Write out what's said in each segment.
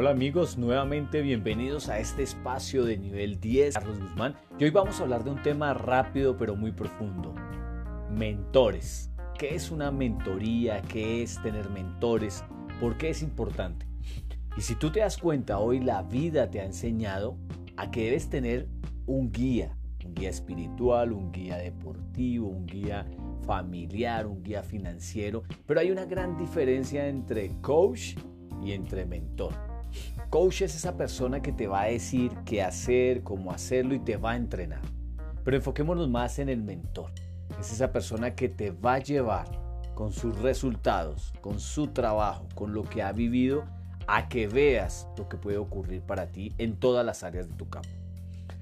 Hola amigos, nuevamente bienvenidos a este espacio de nivel 10, Carlos Guzmán. Y hoy vamos a hablar de un tema rápido pero muy profundo. Mentores. ¿Qué es una mentoría? ¿Qué es tener mentores? ¿Por qué es importante? Y si tú te das cuenta, hoy la vida te ha enseñado a que debes tener un guía, un guía espiritual, un guía deportivo, un guía familiar, un guía financiero, pero hay una gran diferencia entre coach y entre mentor. Coach es esa persona que te va a decir qué hacer, cómo hacerlo y te va a entrenar. Pero enfoquémonos más en el mentor. Es esa persona que te va a llevar con sus resultados, con su trabajo, con lo que ha vivido, a que veas lo que puede ocurrir para ti en todas las áreas de tu campo.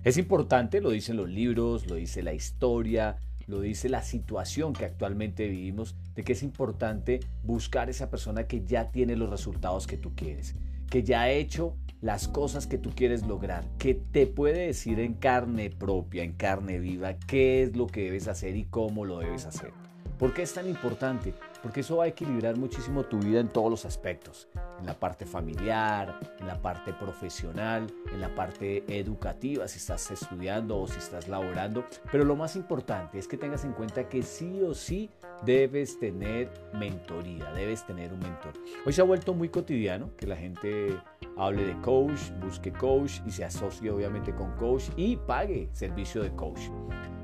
Es importante, lo dicen los libros, lo dice la historia, lo dice la situación que actualmente vivimos, de que es importante buscar esa persona que ya tiene los resultados que tú quieres que ya ha hecho las cosas que tú quieres lograr, que te puede decir en carne propia, en carne viva, qué es lo que debes hacer y cómo lo debes hacer. ¿Por qué es tan importante? Porque eso va a equilibrar muchísimo tu vida en todos los aspectos, en la parte familiar, en la parte profesional, en la parte educativa, si estás estudiando o si estás laborando. Pero lo más importante es que tengas en cuenta que sí o sí debes tener mentoría, debes tener un mentor. Hoy se ha vuelto muy cotidiano que la gente hable de coach, busque coach y se asocie obviamente con coach y pague servicio de coach.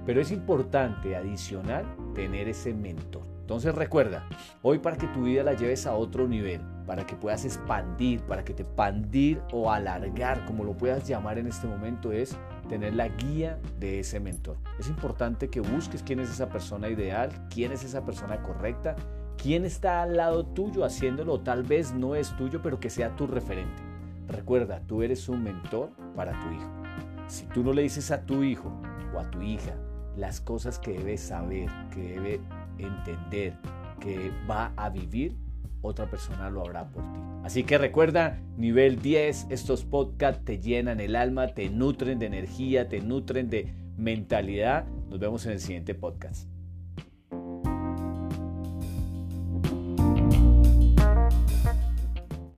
Pero es importante adicional tener ese mentor. Entonces recuerda, hoy para que tu vida la lleves a otro nivel, para que puedas expandir, para que te pandir o alargar, como lo puedas llamar en este momento, es tener la guía de ese mentor. Es importante que busques quién es esa persona ideal, quién es esa persona correcta, quién está al lado tuyo haciéndolo, tal vez no es tuyo, pero que sea tu referente. Recuerda, tú eres un mentor para tu hijo. Si tú no le dices a tu hijo o a tu hija las cosas que debe saber, que debe entender, que va a vivir, otra persona lo hará por ti. Así que recuerda, nivel 10, estos podcasts te llenan el alma, te nutren de energía, te nutren de mentalidad. Nos vemos en el siguiente podcast.